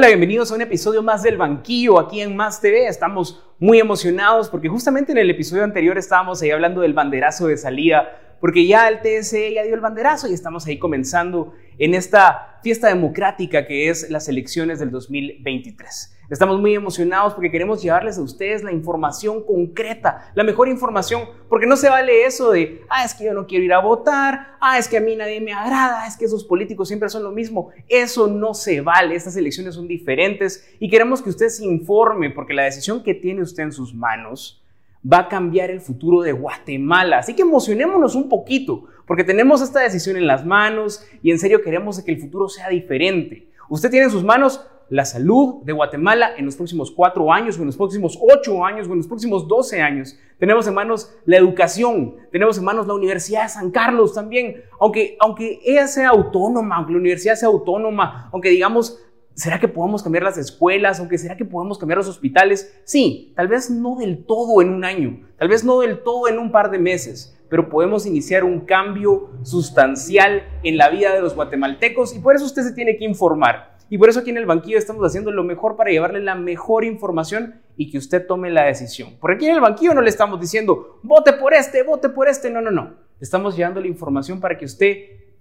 Hola, bienvenidos a un episodio más del Banquillo aquí en Más TV. Estamos muy emocionados porque justamente en el episodio anterior estábamos ahí hablando del banderazo de salida, porque ya el TSE ya dio el banderazo y estamos ahí comenzando en esta fiesta democrática que es las elecciones del 2023. Estamos muy emocionados porque queremos llevarles a ustedes la información concreta, la mejor información, porque no se vale eso de, ah, es que yo no quiero ir a votar, ah, es que a mí nadie me agrada, es que esos políticos siempre son lo mismo. Eso no se vale, estas elecciones son diferentes y queremos que usted se informe porque la decisión que tiene usted en sus manos va a cambiar el futuro de Guatemala. Así que emocionémonos un poquito, porque tenemos esta decisión en las manos y en serio queremos que el futuro sea diferente. Usted tiene en sus manos la salud de Guatemala en los próximos cuatro años, o en los próximos ocho años, o en los próximos doce años. Tenemos en manos la educación, tenemos en manos la Universidad de San Carlos también, aunque, aunque ella sea autónoma, aunque la universidad sea autónoma, aunque digamos, ¿será que podemos cambiar las escuelas? Aunque será que podemos cambiar los hospitales? Sí, tal vez no del todo en un año, tal vez no del todo en un par de meses, pero podemos iniciar un cambio sustancial en la vida de los guatemaltecos y por eso usted se tiene que informar. Y por eso aquí en el banquillo estamos haciendo lo mejor para llevarle la mejor información y que usted tome la decisión. Por aquí en el banquillo no le estamos diciendo, vote por este, vote por este. No, no, no. estamos llevando la información para que usted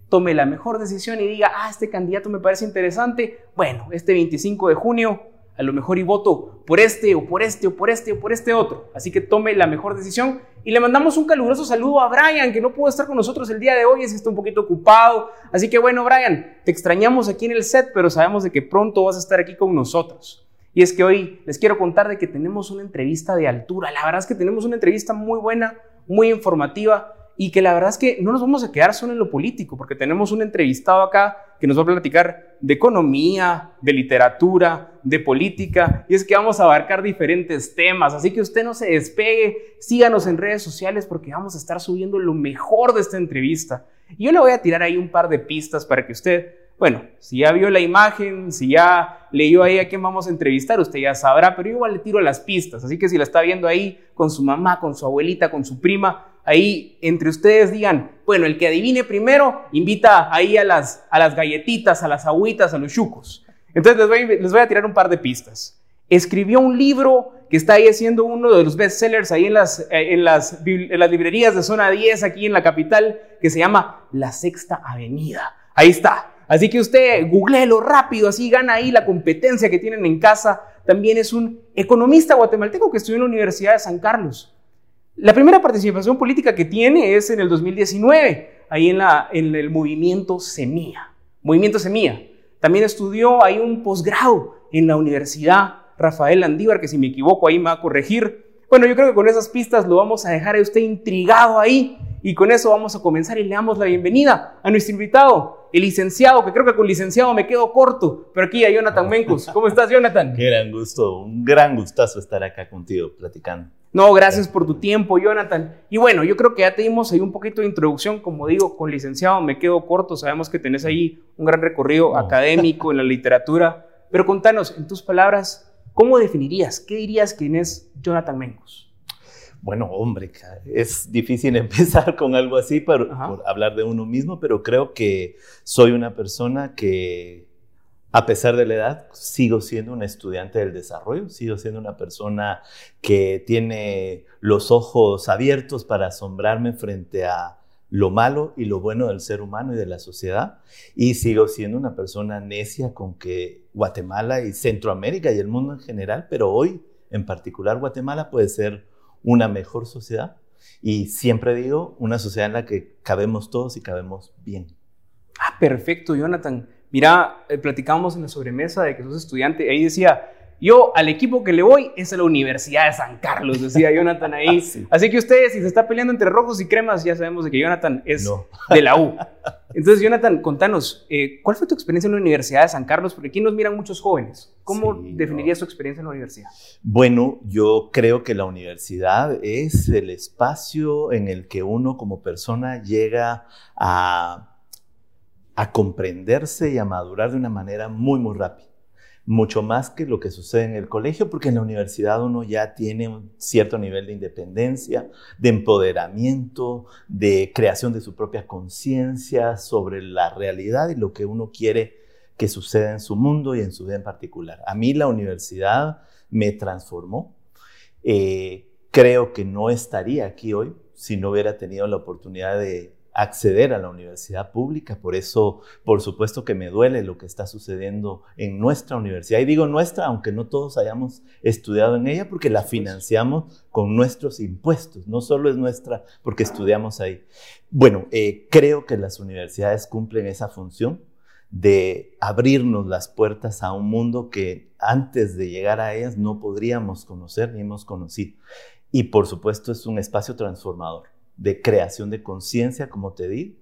tome la mejor decisión y diga, ah, este candidato me parece interesante. Bueno, este 25 de junio a lo mejor y voto por este o por este o por este o por este otro. Así que tome la mejor decisión y le mandamos un caluroso saludo a Brian, que no pudo estar con nosotros el día de hoy, es que está un poquito ocupado. Así que bueno, Brian, te extrañamos aquí en el set, pero sabemos de que pronto vas a estar aquí con nosotros. Y es que hoy les quiero contar de que tenemos una entrevista de altura. La verdad es que tenemos una entrevista muy buena, muy informativa y que la verdad es que no nos vamos a quedar solo en lo político, porque tenemos un entrevistado acá que nos va a platicar de economía, de literatura, de política, y es que vamos a abarcar diferentes temas, así que usted no se despegue, síganos en redes sociales porque vamos a estar subiendo lo mejor de esta entrevista. Y yo le voy a tirar ahí un par de pistas para que usted, bueno, si ya vio la imagen, si ya leyó ahí a quién vamos a entrevistar, usted ya sabrá, pero yo igual le tiro las pistas, así que si la está viendo ahí con su mamá, con su abuelita, con su prima, ahí entre ustedes digan, bueno, el que adivine primero invita ahí a las, a las galletitas, a las agüitas, a los chucos. Entonces les voy, a tirar un par de pistas. Escribió un libro que está ahí siendo uno de los bestsellers ahí en las, eh, en las librerías de zona 10 aquí en la capital, que se llama La Sexta Avenida. Ahí está. Así que usted googleelo rápido, así gana ahí la competencia que tienen en casa. También es un economista guatemalteco que estudió en la Universidad de San Carlos. La primera participación política que tiene es en el 2019, ahí en, la, en el movimiento Semilla. Movimiento Semilla. También estudió ahí un posgrado en la Universidad Rafael Andívar, que si me equivoco ahí me va a corregir. Bueno, yo creo que con esas pistas lo vamos a dejar a usted intrigado ahí y con eso vamos a comenzar y le damos la bienvenida a nuestro invitado, el licenciado, que creo que con licenciado me quedo corto, pero aquí a Jonathan Mencos. ¿Cómo estás, Jonathan? Qué gran gusto, un gran gustazo estar acá contigo platicando. No, gracias por tu tiempo, Jonathan. Y bueno, yo creo que ya te dimos ahí un poquito de introducción, como digo, con licenciado me quedo corto, sabemos que tenés ahí un gran recorrido académico en la literatura, pero contanos, en tus palabras, ¿cómo definirías, qué dirías quién es Jonathan Mencos? Bueno, hombre, es difícil empezar con algo así por hablar de uno mismo, pero creo que soy una persona que a pesar de la edad, sigo siendo un estudiante del desarrollo, sigo siendo una persona que tiene los ojos abiertos para asombrarme frente a lo malo y lo bueno del ser humano y de la sociedad. Y sigo siendo una persona necia con que Guatemala y Centroamérica y el mundo en general, pero hoy en particular Guatemala puede ser una mejor sociedad. Y siempre digo, una sociedad en la que cabemos todos y cabemos bien. Ah, perfecto, Jonathan. Mira, eh, platicábamos en la sobremesa de que sos estudiante, ahí decía, yo al equipo que le voy es a la Universidad de San Carlos, decía Jonathan ahí. Así que ustedes, si se está peleando entre rojos y cremas, ya sabemos de que Jonathan es de la U. Entonces, Jonathan, contanos, eh, ¿cuál fue tu experiencia en la Universidad de San Carlos? Porque aquí nos miran muchos jóvenes. ¿Cómo definirías tu experiencia en la universidad? Bueno, yo creo que la universidad es el espacio en el que uno como persona llega a a comprenderse y a madurar de una manera muy, muy rápida. Mucho más que lo que sucede en el colegio, porque en la universidad uno ya tiene un cierto nivel de independencia, de empoderamiento, de creación de su propia conciencia sobre la realidad y lo que uno quiere que sucede en su mundo y en su vida en particular. A mí la universidad me transformó. Eh, creo que no estaría aquí hoy si no hubiera tenido la oportunidad de acceder a la universidad pública. Por eso, por supuesto que me duele lo que está sucediendo en nuestra universidad. Y digo nuestra, aunque no todos hayamos estudiado en ella, porque la financiamos con nuestros impuestos. No solo es nuestra porque estudiamos ahí. Bueno, eh, creo que las universidades cumplen esa función de abrirnos las puertas a un mundo que antes de llegar a ellas no podríamos conocer ni hemos conocido. Y por supuesto es un espacio transformador de creación de conciencia, como te digo,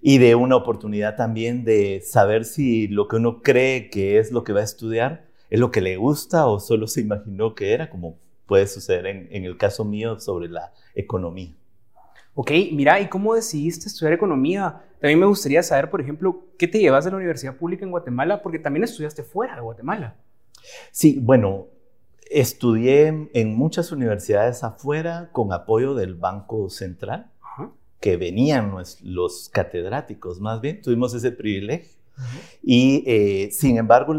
y de una oportunidad también de saber si lo que uno cree que es lo que va a estudiar es lo que le gusta o solo se imaginó que era, como puede suceder en, en el caso mío sobre la economía. Ok, mira, ¿y cómo decidiste estudiar economía? También me gustaría saber, por ejemplo, ¿qué te llevas de la universidad pública en Guatemala? Porque también estudiaste fuera de Guatemala. Sí, bueno, Estudié en muchas universidades afuera con apoyo del Banco Central, que venían los, catedráticos más bien, tuvimos ese privilegio. Y eh, sin embargo,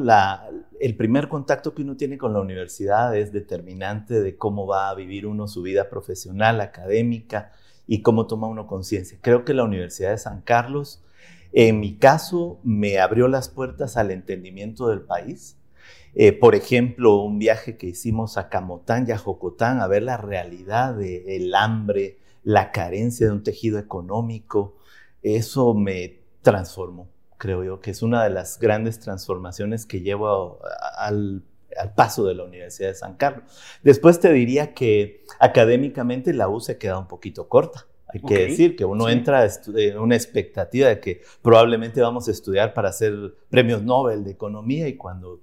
el primer contacto que uno tiene con la universidad es determinante de cómo va a vivir uno su vida profesional, académica y cómo toma uno conciencia. Creo que la Universidad de San Carlos, en mi caso, me abrió las puertas al entendimiento del país eh, por ejemplo, un viaje que hicimos a Camotán y a Jocotán a ver la realidad del hambre, la carencia de un tejido económico, eso me transformó, creo yo, que es una de las grandes transformaciones que llevo al, paso de la Universidad de San Carlos. Después te diría que académicamente la U se queda un poquito corta. Hay que decir que uno entra en una expectativa de que probablemente vamos a estudiar para hacer premios Nobel de Economía y cuando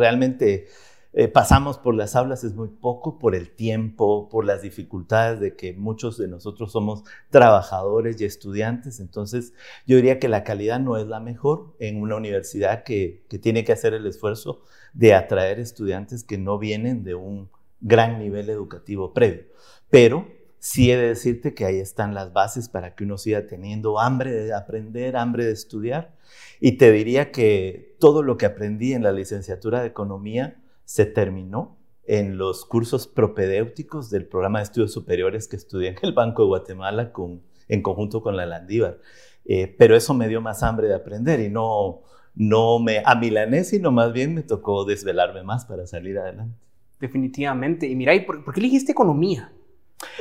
realmente eh, pasamos por las aulas es muy poco por el tiempo, por las dificultades de que muchos de nosotros somos trabajadores y estudiantes. Entonces, yo diría que la calidad no es la mejor en una universidad que, que tiene que hacer el esfuerzo de atraer estudiantes que no vienen de un gran nivel educativo previo. Pero sí he de decirte que ahí están las bases para que uno siga teniendo hambre de aprender, hambre de estudiar. Y te diría que todo lo que aprendí en la licenciatura de economía se terminó en los cursos propedéuticos del programa de estudios superiores que estudié en el Banco de Guatemala con, en conjunto con la Landívar. Eh, pero eso me dio más hambre de aprender y no, no me amilané, sino más bien me tocó desvelarme más para salir adelante. Definitivamente. Y mira, ¿y por, por qué elegiste economía?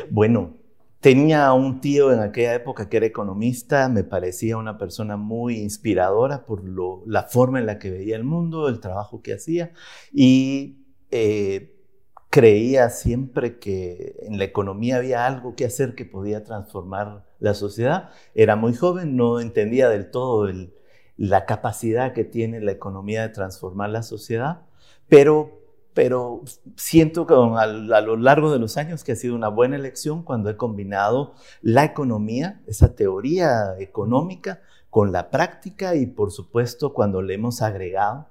Bueno, tenía un tío en aquella época que era economista, me parecía una persona muy inspiradora por la forma en la que veía el mundo, el trabajo que hacía y eh, creía siempre que en la economía había algo que hacer que podía transformar la sociedad. Era muy joven, no entendía del todo la capacidad que tiene la economía de transformar la sociedad, pero pero siento que a, lo largo de los años que ha sido una buena elección cuando he combinado la economía, esa teoría económica, con la práctica y por supuesto cuando le hemos agregado,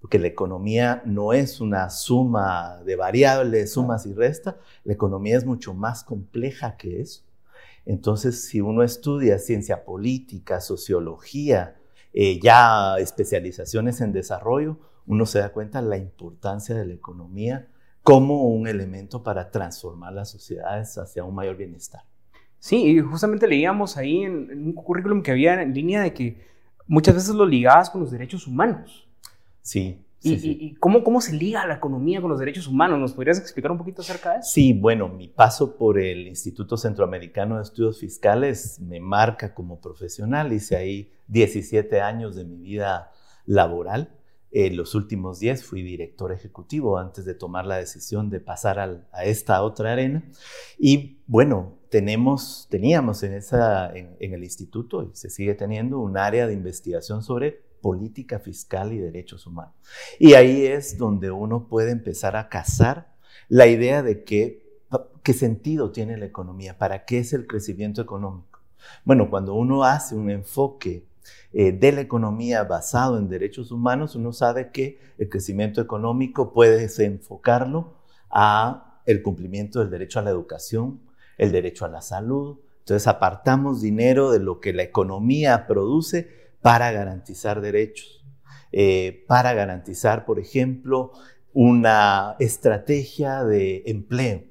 porque la economía no es una suma de variables, sumas y restas, la economía es mucho más compleja que eso. Entonces, si uno estudia ciencia política, sociología, eh, ya especializaciones en desarrollo, uno se da cuenta de la importancia de la economía como un elemento para transformar las sociedades hacia un mayor bienestar. Sí, y justamente leíamos ahí en, un currículum que había en línea de que muchas veces lo ligabas con los derechos humanos. Sí. ¿Y, y cómo, cómo se liga la economía con los derechos humanos? ¿Nos podrías explicar un poquito acerca de eso? Sí, bueno, mi paso por el Instituto Centroamericano de Estudios Fiscales me marca como profesional. Hice ahí 17 años de mi vida laboral en los últimos 10 fui director ejecutivo antes de tomar la decisión de pasar a esta otra arena. Y bueno, tenemos, teníamos en, en, el instituto, y se sigue teniendo, un área de investigación sobre política fiscal y derechos humanos. Y ahí es donde uno puede empezar a cazar la idea de qué, qué sentido tiene la economía, para qué es el crecimiento económico. Bueno, cuando uno hace un enfoque eh, de la economía basado en derechos humanos, uno sabe que el crecimiento económico puede enfocarlo a el cumplimiento del derecho a la educación, el derecho a la salud. Entonces apartamos dinero de lo que la economía produce para garantizar derechos. eh, para garantizar, por ejemplo, una estrategia de empleo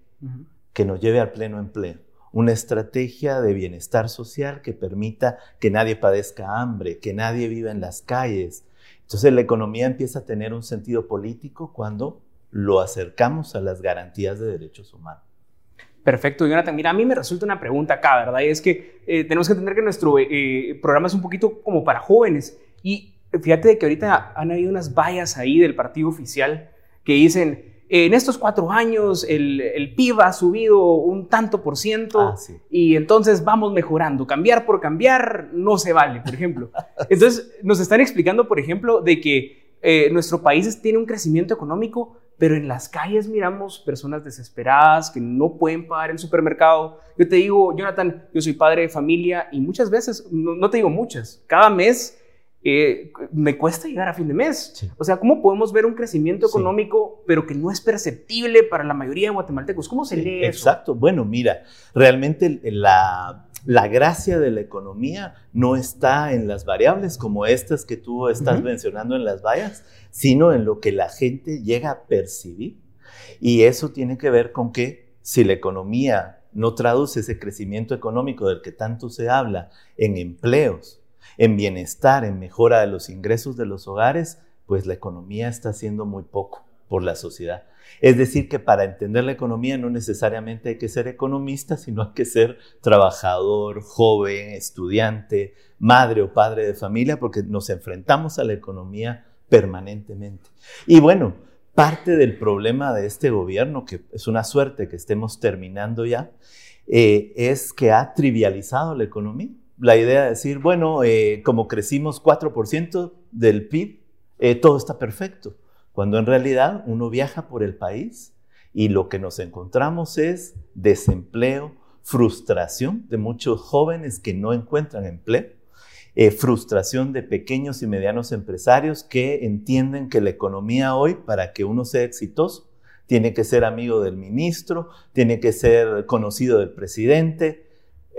que nos lleve al pleno empleo, una estrategia de bienestar social que permita que nadie padezca hambre, que nadie viva en las calles. Entonces la economía empieza a tener un sentido político cuando lo acercamos a las garantías de derechos humanos. Perfecto, Jonathan. Mira, a mí me resulta una pregunta acá, ¿verdad? Y es que eh, tenemos que entender que nuestro eh, programa es un poquito como para jóvenes. Y fíjate que ahorita han habido unas vallas ahí del partido oficial que dicen, en estos cuatro años el, el, PIB ha subido un tanto por ciento ah, y entonces vamos mejorando. Cambiar por cambiar no se vale, por ejemplo. Entonces nos están explicando, por ejemplo, de que eh, nuestro país tiene un crecimiento económico, pero en las calles miramos personas desesperadas que no pueden pagar el supermercado. Yo te digo, Jonathan, yo soy padre de familia y muchas veces, no te digo muchas, cada mes eh, me cuesta llegar a fin de mes. O sea, ¿cómo podemos ver un crecimiento económico, pero que no es perceptible para la mayoría de guatemaltecos? ¿Cómo se lee eso? Exacto. Bueno, mira, realmente la, la, gracia de la economía no está en las variables como estas que tú estás mencionando en las vallas, sino en lo que la gente llega a percibir. Y eso tiene que ver con que si la economía no traduce ese crecimiento económico del que tanto se habla en empleos, en bienestar, en mejora de los ingresos de los hogares, pues la economía está haciendo muy poco por la sociedad. Es decir, que para entender la economía no necesariamente hay que ser economista, sino hay que ser trabajador, joven, estudiante, madre o padre de familia, porque nos enfrentamos a la economía permanentemente. Y bueno, parte del problema de este gobierno, que es una suerte que estemos terminando ya, eh, es que ha trivializado la economía la idea de decir, bueno, eh, como crecimos 4% del PIB, eh, todo está perfecto, cuando en realidad uno viaja por el país y lo que nos encontramos es desempleo, frustración de muchos jóvenes que no encuentran empleo, eh, frustración de pequeños y medianos empresarios que entienden que la economía hoy, para que uno sea exitoso, tiene que ser amigo del ministro, tiene que ser conocido del presidente,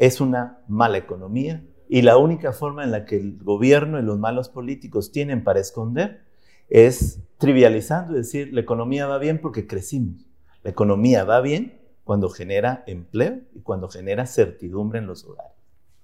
es una mala economía y la única forma en la que el gobierno y los malos políticos tienen para esconder es trivializando, es decir, la economía va bien porque crecimos. La economía va bien cuando genera empleo y cuando genera certidumbre en los hogares.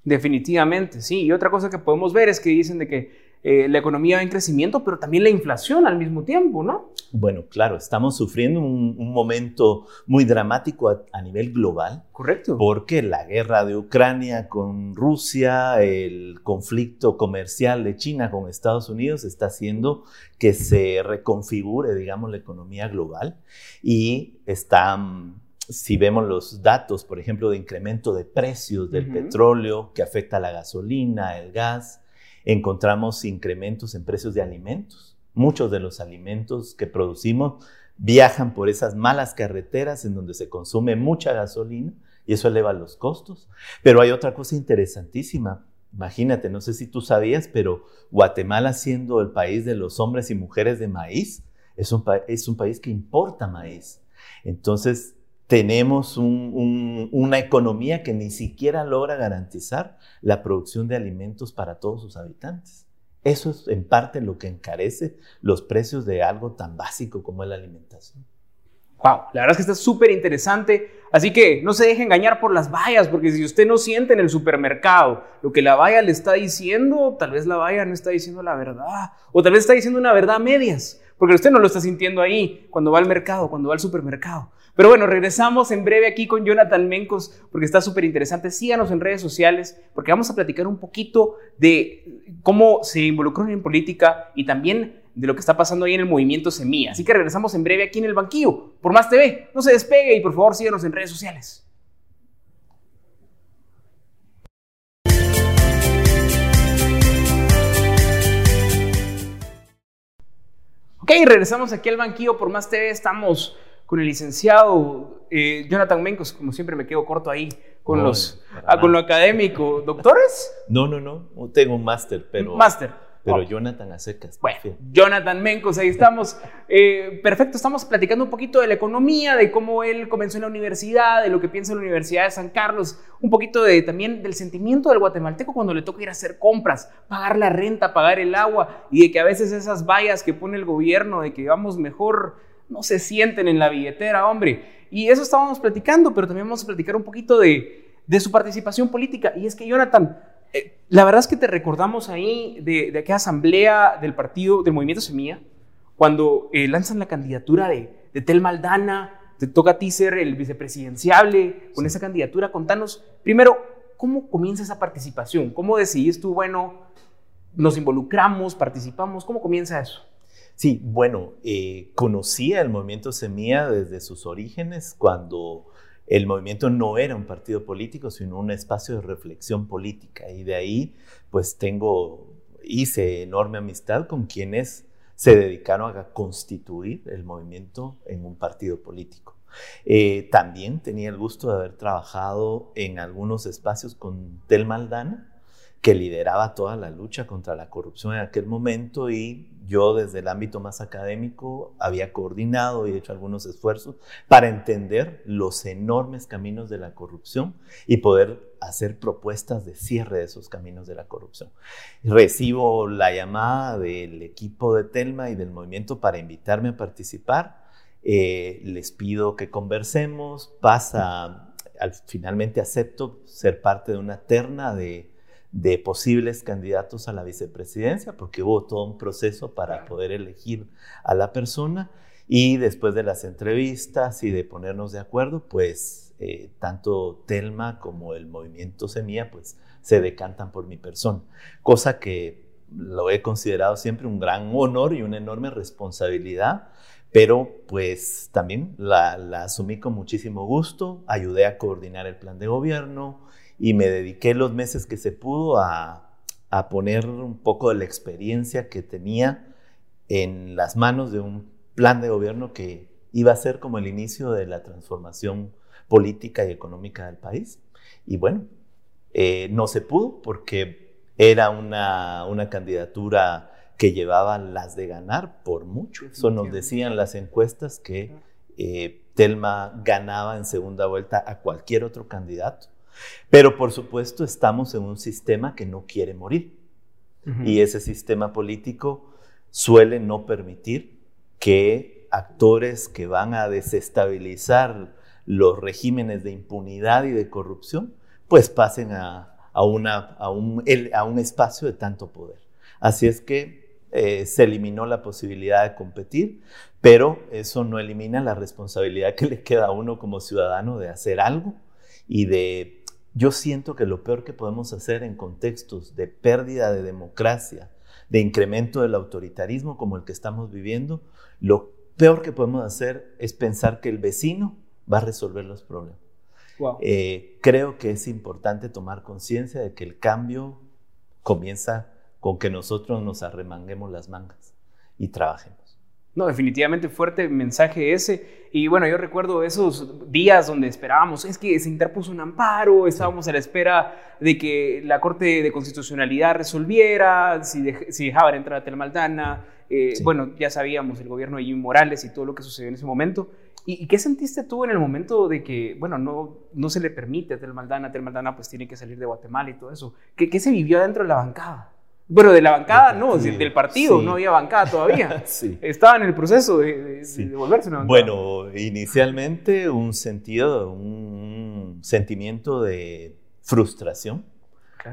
Definitivamente, sí. Y otra cosa que podemos ver es que dicen de que eh, la economía va en crecimiento, pero también la inflación al mismo tiempo, ¿no? Bueno, claro, estamos sufriendo un, momento muy dramático a, nivel global. Correcto. Porque la guerra de Ucrania con Rusia, el conflicto comercial de China con Estados Unidos está haciendo que se reconfigure, digamos, la economía global y están si vemos los datos, por ejemplo, de incremento de precios del petróleo que afecta a la gasolina, el gas, encontramos incrementos en precios de alimentos. Muchos de los alimentos que producimos viajan por esas malas carreteras en donde se consume mucha gasolina y eso eleva los costos. Pero hay otra cosa interesantísima. Imagínate, no sé si tú sabías, pero Guatemala siendo el país de los hombres y mujeres de maíz, es un, es un país que importa maíz. Entonces, tenemos una economía que ni siquiera logra garantizar la producción de alimentos para todos sus habitantes. Eso es en parte lo que encarece los precios de algo tan básico como es la alimentación. Wow, la verdad es que está súper interesante. Así que no se deje engañar por las vallas, porque si usted no siente en el supermercado lo que la valla le está diciendo, tal vez la valla no está diciendo la verdad, o tal vez está diciendo una verdad a medias, porque usted no lo está sintiendo ahí cuando va al mercado, cuando va al supermercado. Pero bueno, regresamos en breve aquí con Jonathan Mencos porque está súper interesante. Síganos en redes sociales porque vamos a platicar un poquito de cómo se involucró en política y también de lo que está pasando ahí en el movimiento Semilla. Así que regresamos en breve aquí en el banquillo por Más TV. No se despegue y por favor síganos en redes sociales. Ok, regresamos aquí al banquillo por Más TV. Estamos con el licenciado eh, Jonathan Mencos, como siempre me quedo corto ahí con, los, ah, con lo académico. ¿Doctores? No, no, no, tengo un máster, pero... Máster. pero Jonathan a secas. Bueno, Jonathan Mencos, ahí estamos. Eh, perfecto, estamos platicando un poquito de la economía, de cómo él comenzó en la universidad, de lo que piensa en la Universidad de San Carlos, un poquito de, también del sentimiento del guatemalteco cuando le toca ir a hacer compras, pagar la renta, pagar el agua, y de que a veces esas vallas que pone el gobierno de que vamos mejor no se sienten en la billetera, hombre. Y eso estábamos platicando, pero también vamos a platicar un poquito de, de su participación política. Y es que Jonathan, eh, la verdad es que te recordamos ahí de, de, aquella asamblea del partido, del movimiento Semilla, cuando eh, lanzan la candidatura de, de, Tel Maldana, te toca a ti ser el vicepresidenciable con esa candidatura. Contanos, primero, ¿cómo comienza esa participación? ¿Cómo decidís tú, bueno, nos involucramos, participamos? ¿Cómo comienza eso? Sí, bueno, eh, conocía el movimiento Semilla desde sus orígenes cuando el movimiento no era un partido político, sino un espacio de reflexión política. Y de ahí, pues tengo, hice enorme amistad con quienes se dedicaron a constituir el movimiento en un partido político. Eh, también tenía el gusto de haber trabajado en algunos espacios con Tel Maldana, que lideraba toda la lucha contra la corrupción en aquel momento y yo desde el ámbito más académico había coordinado y hecho algunos esfuerzos para entender los enormes caminos de la corrupción y poder hacer propuestas de cierre de esos caminos de la corrupción. Recibo la llamada del equipo de Telma y del movimiento para invitarme a participar. Eh, les pido que conversemos, pasa, al, finalmente acepto ser parte de una terna de de posibles candidatos a la vicepresidencia, porque hubo todo un proceso para poder elegir a la persona. Y después de las entrevistas y de ponernos de acuerdo, pues eh, tanto Telma como el movimiento Semilla, pues se decantan por mi persona, cosa que lo he considerado siempre un gran honor y una enorme responsabilidad, pero pues también la, la asumí con muchísimo gusto, ayudé a coordinar el plan de gobierno, y me dediqué los meses que se pudo a, poner un poco de la experiencia que tenía en las manos de un plan de gobierno que iba a ser como el inicio de la transformación política y económica del país. Y bueno, eh, no se pudo porque era una, una, candidatura que llevaba las de ganar por mucho. Eso nos decían las encuestas que eh, Telma ganaba en segunda vuelta a cualquier otro candidato. Pero por supuesto estamos en un sistema que no quiere morir. Y ese sistema político suele no permitir que actores que van a desestabilizar los regímenes de impunidad y de corrupción, pues pasen a, una, a, un, a un, espacio de tanto poder. Así es que eh, se eliminó la posibilidad de competir, pero eso no elimina la responsabilidad que le queda a uno como ciudadano de hacer algo y de yo siento que lo peor que podemos hacer en contextos de pérdida de democracia, de incremento del autoritarismo como el que estamos viviendo, lo peor que podemos hacer es pensar que el vecino va a resolver los problemas. Eh, creo que es importante tomar conciencia de que el cambio comienza con que nosotros nos arremanguemos las mangas y trabajemos. No, definitivamente fuerte mensaje ese. Y bueno, yo recuerdo esos días donde esperábamos, es que se interpuso un amparo, estábamos a la espera de que la Corte de Constitucionalidad resolviera, si, dejaba de entrar a Telmaldana. Eh, Bueno, ya sabíamos el gobierno de Jimmy Morales y todo lo que sucedió en ese momento. ¿Y, qué sentiste tú en el momento de que, bueno, no, no se le permite a Telmaldana, Telmaldana pues tiene que salir de Guatemala y todo eso? ¿Qué, qué se vivió dentro de la bancada? Bueno, de la bancada no, del partido, no había bancada todavía. sí. Estaba en el proceso de, volverse una bancada. Bueno, inicialmente un sentido, un sentimiento de frustración,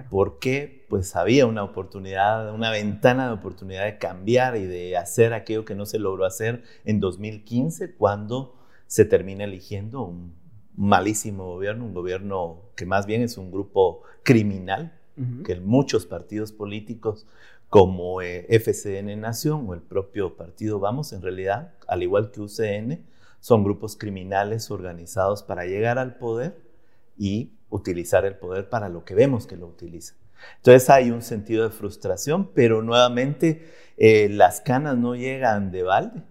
porque pues había una oportunidad, una ventana de oportunidad de cambiar y de hacer aquello que no se logró hacer en 2015 cuando se termina eligiendo un malísimo gobierno, un gobierno que más bien es un grupo criminal que muchos partidos políticos como eh, FCN Nación o el propio partido Vamos, en realidad, al igual que UCN, son grupos criminales organizados para llegar al poder y utilizar el poder para lo que vemos que lo utilizan. Entonces hay un sentido de frustración, pero nuevamente eh, las canas no llegan de balde.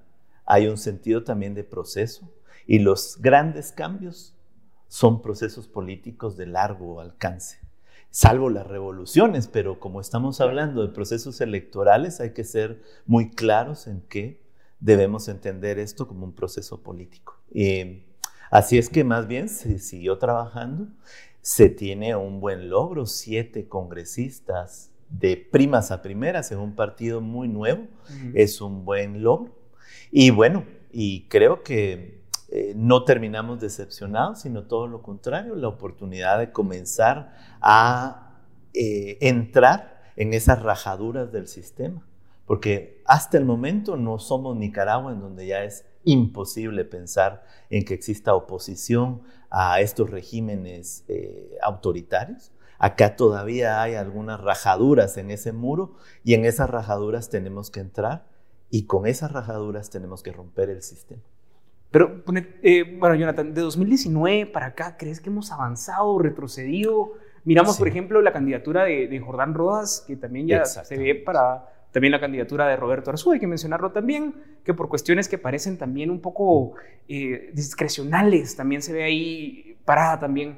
Hay un sentido también de proceso y los grandes cambios son procesos políticos de largo alcance. Salvo las revoluciones, pero como estamos hablando de procesos electorales, hay que ser muy claros en que debemos entender esto como un proceso político. así es que más bien se siguió trabajando, se tiene un buen logro, siete congresistas de primas a primeras en un partido muy nuevo, es un buen logro. Y bueno, y creo que eh, no terminamos decepcionados, sino todo lo contrario, la oportunidad de comenzar a eh, entrar en esas rajaduras del sistema. Porque hasta el momento no somos Nicaragua, en donde ya es imposible pensar en que exista oposición a estos regímenes eh, autoritarios. Acá todavía hay algunas rajaduras en ese muro y en esas rajaduras tenemos que entrar y con esas rajaduras tenemos que romper el sistema. Pero, eh, bueno, Jonathan, de 2019 para acá, ¿crees que hemos avanzado, retrocedido? Miramos, por ejemplo, la candidatura de, Jordán Rodas, que también ya se ve para también la candidatura de Roberto Arzú, hay que mencionarlo también, que por cuestiones que parecen también un poco eh, discrecionales, también se ve ahí parada también.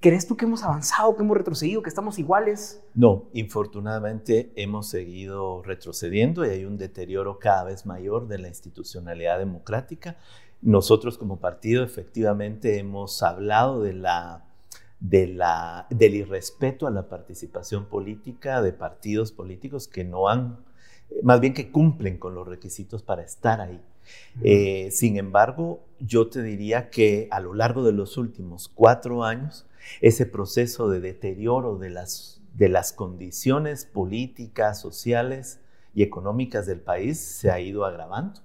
¿Crees tú que hemos avanzado, que hemos retrocedido, que estamos iguales? No, infortunadamente hemos seguido retrocediendo y hay un deterioro cada vez mayor de la institucionalidad democrática nosotros como partido efectivamente hemos hablado de la, de la, del irrespeto a la participación política de partidos políticos que no han, más bien que cumplen con los requisitos para estar ahí. Eh, sin embargo, yo te diría que a lo largo de los últimos cuatro años, ese proceso de deterioro de las, de las condiciones políticas, sociales y económicas del país se ha ido agravando.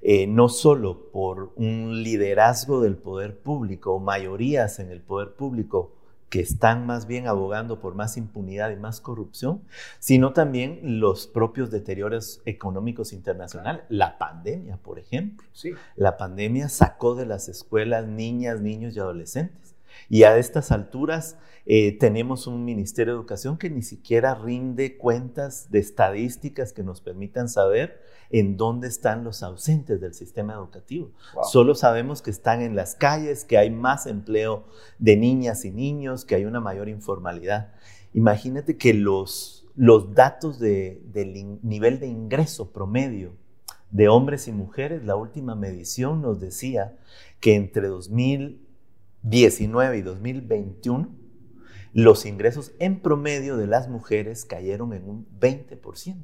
Eh, no solo por un liderazgo del poder público o mayorías en el poder público que están más bien abogando por más impunidad y más corrupción, sino también los propios deterioros económicos internacionales. La pandemia, por ejemplo. Sí. La pandemia sacó de las escuelas niñas, niños y adolescentes. Y a estas alturas eh, tenemos un Ministerio de Educación que ni siquiera rinde cuentas de estadísticas que nos permitan saber en dónde están los ausentes del sistema educativo. Solo sabemos que están en las calles, que hay más empleo de niñas y niños, que hay una mayor informalidad. Imagínate que los, los datos del nivel de ingreso promedio de hombres y mujeres, la última medición nos decía que entre 2019 y 2021 los ingresos en promedio de las mujeres cayeron en un 20%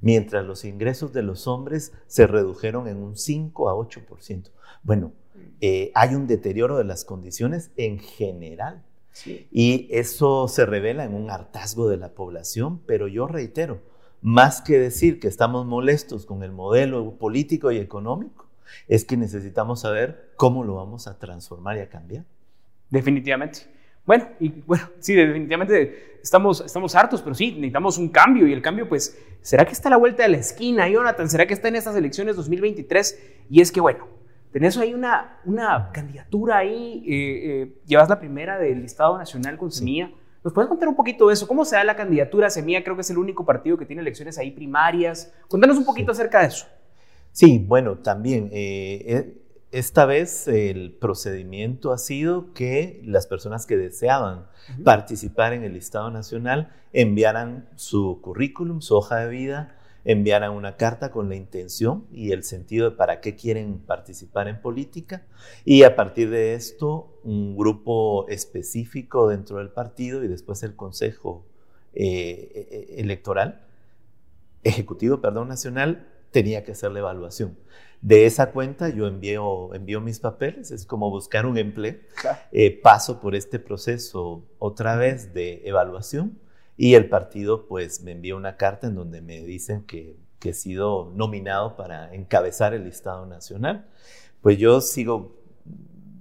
mientras los ingresos de los hombres se redujeron en un 5 a 8%. Bueno, eh, hay un deterioro de las condiciones en general. Y eso se revela en un hartazgo de la población, pero yo reitero, más que decir que estamos molestos con el modelo político y económico, es que necesitamos saber cómo lo vamos a transformar y a cambiar. Definitivamente. Bueno, y bueno, sí, definitivamente estamos, estamos hartos, pero sí, necesitamos un cambio y el cambio, pues, ¿será que está a la vuelta de la esquina, Jonathan? ¿Será que está en estas elecciones 2023? Y es que, bueno, tenés ahí una, una candidatura ahí, eh, eh, llevas la primera del listado nacional con Semilla. ¿Nos puedes contar un poquito de eso? ¿Cómo se da la candidatura? Semilla creo que es el único partido que tiene elecciones ahí primarias. Cuéntanos un poquito acerca de eso. Sí, bueno, también. Eh, esta vez el procedimiento ha sido que las personas que deseaban participar en el listado nacional enviaran su currículum, su hoja de vida, enviaran una carta con la intención y el sentido de para qué quieren participar en política y a partir de esto un grupo específico dentro del partido y después el Consejo eh, e, e, Electoral, Ejecutivo, perdón, Nacional, tenía que hacer la evaluación. De esa cuenta yo envío, envío mis papeles, es como buscar un empleo. Eh, paso por este proceso otra vez de evaluación y el partido pues me envía una carta en donde me dicen que, que he sido nominado para encabezar el listado nacional. Pues yo sigo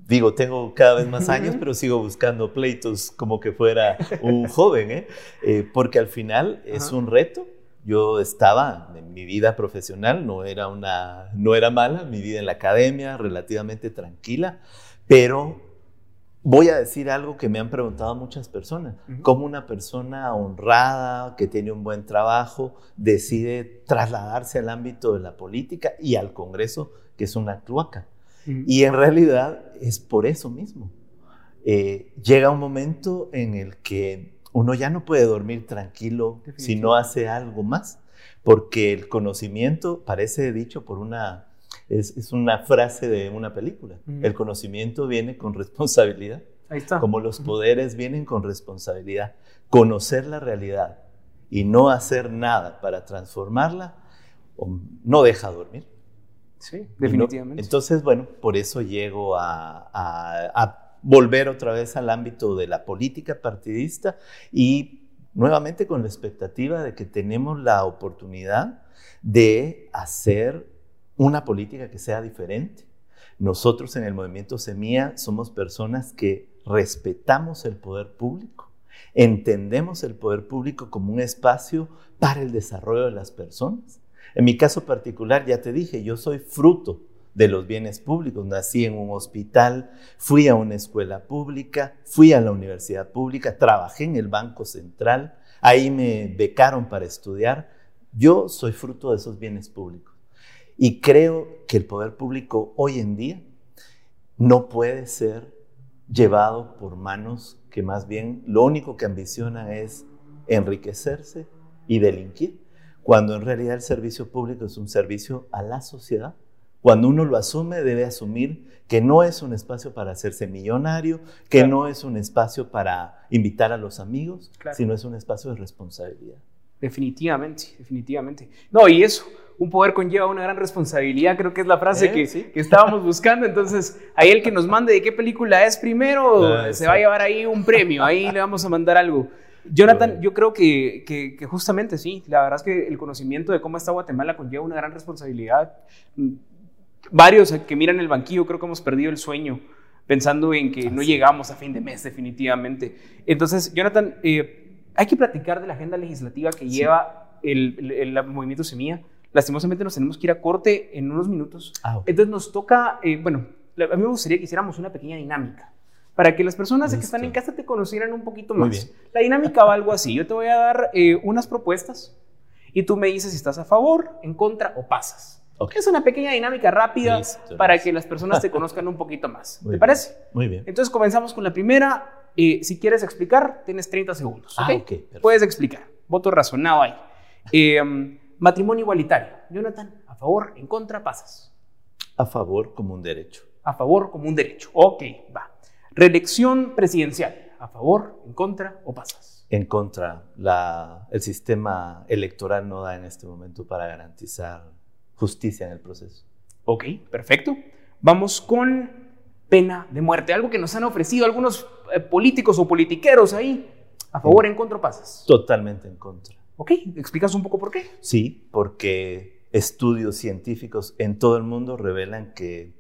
digo, tengo cada vez más años, pero sigo buscando pleitos como que fuera un joven, ¿eh? Eh, porque al final es un reto, yo estaba en mi vida profesional, no era, una, no era mala, mi vida en la academia relativamente tranquila, pero voy a decir algo que me han preguntado muchas personas. ¿Cómo una persona honrada, que tiene un buen trabajo, decide trasladarse al ámbito de la política y al Congreso, que es una cloaca? Y en realidad es por eso mismo. eh, llega un momento en el que uno ya no puede dormir tranquilo si no hace algo más, porque el conocimiento parece dicho por una, es, una frase de una película, el conocimiento viene con responsabilidad. Ahí está. Como los poderes vienen con responsabilidad. Conocer la realidad y no hacer nada para transformarla no deja dormir. Sí, definitivamente. entonces, bueno, por eso llego a, volver otra vez al ámbito de la política partidista y nuevamente con la expectativa de que tenemos la oportunidad de hacer una política que sea diferente. Nosotros en el movimiento Semilla somos personas que respetamos el poder público, entendemos el poder público como un espacio para el desarrollo de las personas en mi caso particular, ya te dije, yo soy fruto de los bienes públicos. Nací en un hospital, fui a una escuela pública, fui a la universidad pública, trabajé en el Banco Central, ahí me becaron para estudiar. Yo soy fruto de esos bienes públicos. Y creo que el poder público hoy en día no puede ser llevado por manos que más bien lo único que ambicionan es enriquecerse y delinquir cuando en realidad el servicio público es un servicio a la sociedad. Cuando uno lo asume, debe asumir que no es un espacio para hacerse millonario, que no es un espacio para invitar a los amigos, sino es un espacio de responsabilidad. Definitivamente, definitivamente. No, y eso, un poder conlleva una gran responsabilidad, creo que es la frase ¿Eh? que, que, estábamos buscando. Entonces, ahí el que nos mande de qué película es primero, ah, se va a llevar ahí un premio, ahí le vamos a mandar algo. Jonathan, yo creo que, justamente sí, la verdad es que el conocimiento de cómo está Guatemala conlleva una gran responsabilidad. Varios que miran el banquillo creo que hemos perdido el sueño pensando en que no llegamos a fin de mes definitivamente. Entonces, Jonathan, eh, hay que platicar de la agenda legislativa que lleva el, movimiento Semilla. Lastimosamente nos tenemos que ir a corte en unos minutos. Ah, Entonces nos toca, eh, bueno, a mí me gustaría que hiciéramos una pequeña dinámica para que las personas que están en casa te conocieran un poquito más. La dinámica va algo así. Yo te voy a dar eh, unas propuestas y tú me dices si estás a favor, en contra o pasas. Es una pequeña dinámica rápida para que las personas te conozcan un poquito más. ¿Te parece? Muy bien. Entonces comenzamos con la primera. Eh, si quieres explicar, tienes 30 segundos. Ah, Puedes explicar. Voto razonado ahí. Eh, matrimonio igualitario. Jonathan, ¿a favor, en contra, pasas? A favor como un derecho. A favor como un derecho. Ok, va. Reelección presidencial. ¿A favor, en contra o pasas? En contra. La, el sistema electoral no da en este momento para garantizar justicia en el proceso. Ok, perfecto. Vamos con pena de muerte. Algo que nos han ofrecido algunos eh, políticos o politiqueros ahí. ¿A favor, en, en contra pasas? Totalmente en contra. Ok, ¿explicas un poco por qué? Sí, porque estudios científicos en todo el mundo revelan que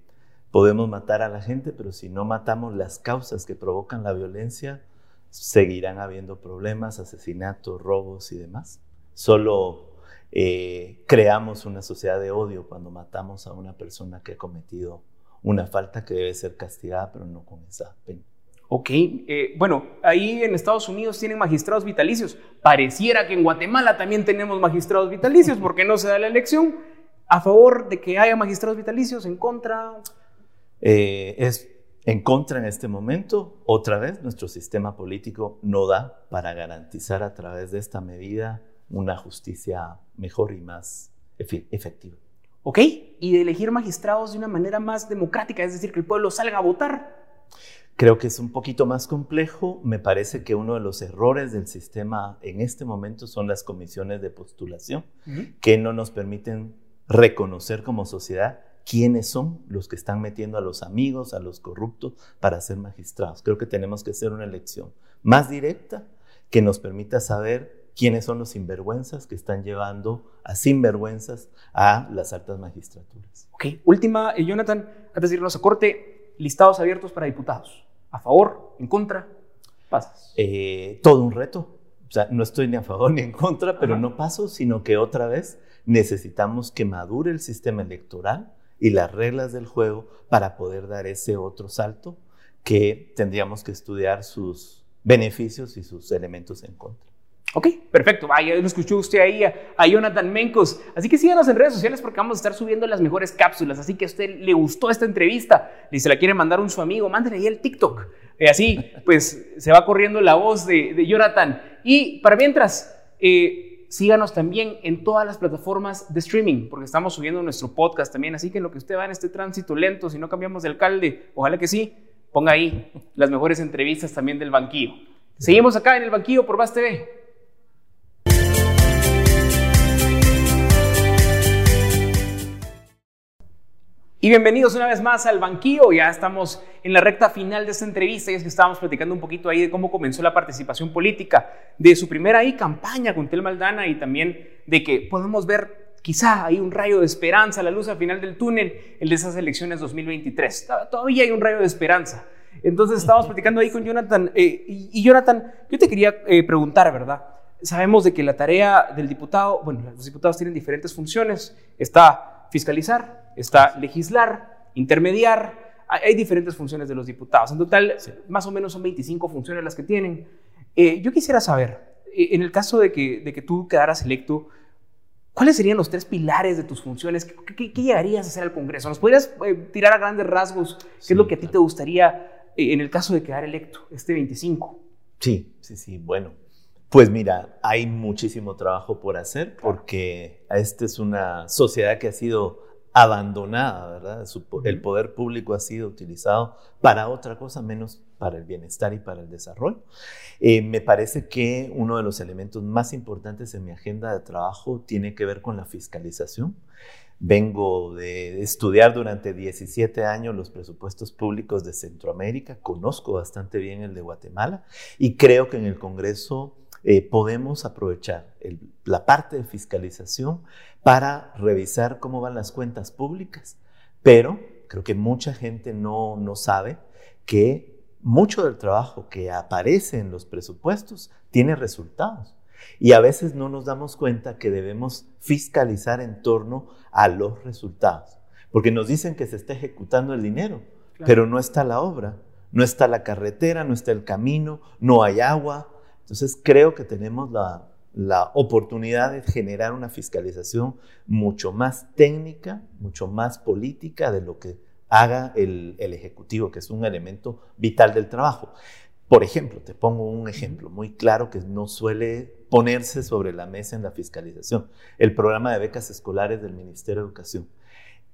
Podemos matar a la gente, pero si no matamos las causas que provocan la violencia, seguirán habiendo problemas, asesinatos, robos y demás. Solo eh, creamos una sociedad de odio cuando matamos a una persona que ha cometido una falta que debe ser castigada, pero no con esa pena. Ok, eh, bueno, ahí en Estados Unidos tienen magistrados vitalicios. Pareciera que en Guatemala también tenemos magistrados vitalicios porque no se da la elección. ¿A favor de que haya magistrados vitalicios? ¿En contra? Eh, es en contra en este momento. Otra vez, nuestro sistema político no da para garantizar a través de esta medida una justicia mejor y más efectiva. ¿Ok? Y de elegir magistrados de una manera más democrática, es decir, que el pueblo salga a votar. Creo que es un poquito más complejo. Me parece que uno de los errores del sistema en este momento son las comisiones de postulación, que no nos permiten reconocer como sociedad quiénes son los que están metiendo a los amigos, a los corruptos para ser magistrados. Creo que tenemos que hacer una elección más directa que nos permita saber quiénes son los sinvergüenzas que están llevando a sinvergüenzas a las altas magistraturas. Ok, última, eh, Jonathan, antes de irnos a corte, listados abiertos para diputados. ¿A favor? ¿En contra? Pasas. Eh, todo un reto. O sea, no estoy ni a favor ni en contra, pero no paso, sino que otra vez necesitamos que madure el sistema electoral y las reglas del juego para poder dar ese otro salto que tendríamos que estudiar sus beneficios y sus elementos en contra. Ok, perfecto. Vaya, lo escuchó usted ahí a, Jonathan Mencos. Así que síganos en redes sociales porque vamos a estar subiendo las mejores cápsulas. Así que a usted le gustó esta entrevista y se la quiere mandar un su amigo, mándele ahí el TikTok. Eh, así, pues se va corriendo la voz de, Jonathan. Y para mientras, eh, síganos también en todas las plataformas de streaming, porque estamos subiendo nuestro podcast también. Así que en lo que usted va en este tránsito lento, si no cambiamos de alcalde, ojalá que sí, ponga ahí las mejores entrevistas también del banquillo. Seguimos acá en el banquillo por Más TV. Y bienvenidos una vez más al banquillo. Ya estamos en la recta final de esta entrevista y es que estábamos platicando un poquito ahí de cómo comenzó la participación política, de su primera ahí campaña con Tel Maldana y también de que podemos ver quizá hay un rayo de esperanza, la luz al final del túnel, el de esas elecciones 2023. Todavía hay un rayo de esperanza. Entonces estábamos platicando ahí con Jonathan eh, y, Jonathan, yo te quería eh, preguntar, ¿verdad? Sabemos de que la tarea del diputado, bueno, los diputados tienen diferentes funciones. Está fiscalizar, está legislar, intermediar, hay diferentes funciones de los diputados. En total, más o menos son 25 funciones las que tienen. Eh, yo quisiera saber, eh, en el caso de que, de que tú quedaras electo, ¿cuáles serían los tres pilares de tus funciones? ¿Qué, llegarías a hacer al Congreso? ¿Nos podrías eh, tirar a grandes rasgos qué es lo que a ti te gustaría en el caso de quedar electo, este 25? Sí, sí, sí, bueno. Pues mira, hay muchísimo trabajo por hacer porque esta es una sociedad que ha sido abandonada, ¿verdad? el poder público ha sido utilizado para otra cosa menos para el bienestar y para el desarrollo. Eh, me parece que uno de los elementos más importantes en mi agenda de trabajo tiene que ver con la fiscalización. Vengo de estudiar durante 17 años los presupuestos públicos de Centroamérica, conozco bastante bien el de Guatemala y creo que en el Congreso eh, podemos aprovechar la parte de fiscalización para revisar cómo van las cuentas públicas. Pero creo que mucha gente no, no sabe que mucho del trabajo que aparece en los presupuestos tiene resultados. Y a veces no nos damos cuenta que debemos fiscalizar en torno a los resultados. Porque nos dicen que se está ejecutando el dinero, pero no está la obra, no está la carretera, no está el camino, no hay agua, entonces creo que tenemos la, oportunidad de generar una fiscalización mucho más técnica, mucho más política de lo que haga el, Ejecutivo, que es un elemento vital del trabajo. Por ejemplo, te pongo un ejemplo muy claro que no suele ponerse sobre la mesa en la fiscalización, el programa de becas escolares del Ministerio de Educación.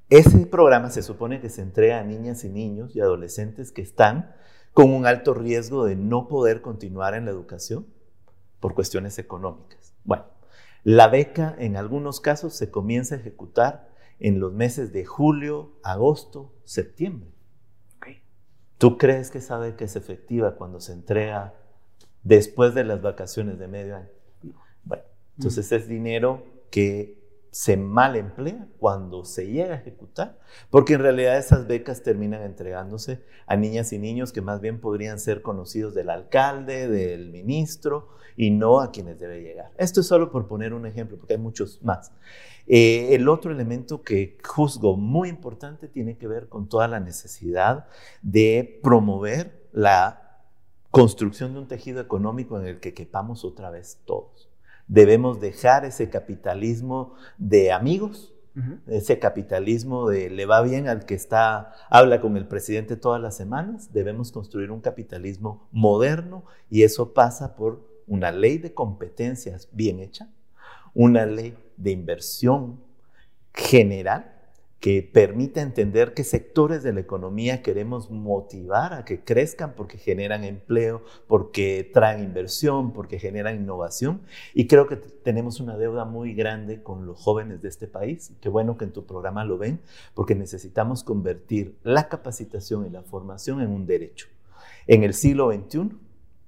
Ese programa se supone que se entrega a niñas y niños y adolescentes que están con un alto riesgo de no poder continuar en la educación por cuestiones económicas. Bueno, la beca en algunos casos se comienza a ejecutar en los meses de julio, agosto, septiembre. ¿Tú crees que esa beca es efectiva cuando se entrega después de las vacaciones de medio año? Bueno, entonces es dinero que se mal emplea cuando se llega a ejecutar, porque en realidad esas becas terminan entregándose a niñas y niños que más bien podrían ser conocidos del alcalde, del ministro, y no a quienes debe llegar. Esto es solo por poner un ejemplo, porque hay muchos más. Eh, el otro elemento que juzgo muy importante tiene que ver con toda la necesidad de promover la construcción de un tejido económico en el que quepamos otra vez todos. Debemos dejar ese capitalismo de amigos, ese capitalismo de le va bien al que está, habla con el presidente todas las semanas. Debemos construir un capitalismo moderno y eso pasa por una ley de competencias bien hecha, una ley de inversión general que permita entender qué sectores de la economía queremos motivar a que crezcan porque generan empleo, porque traen inversión, porque generan innovación. Y creo que tenemos una deuda muy grande con los jóvenes de este país. Qué bueno que en tu programa lo ven, porque necesitamos convertir la capacitación y la formación en un derecho. En el siglo XXI,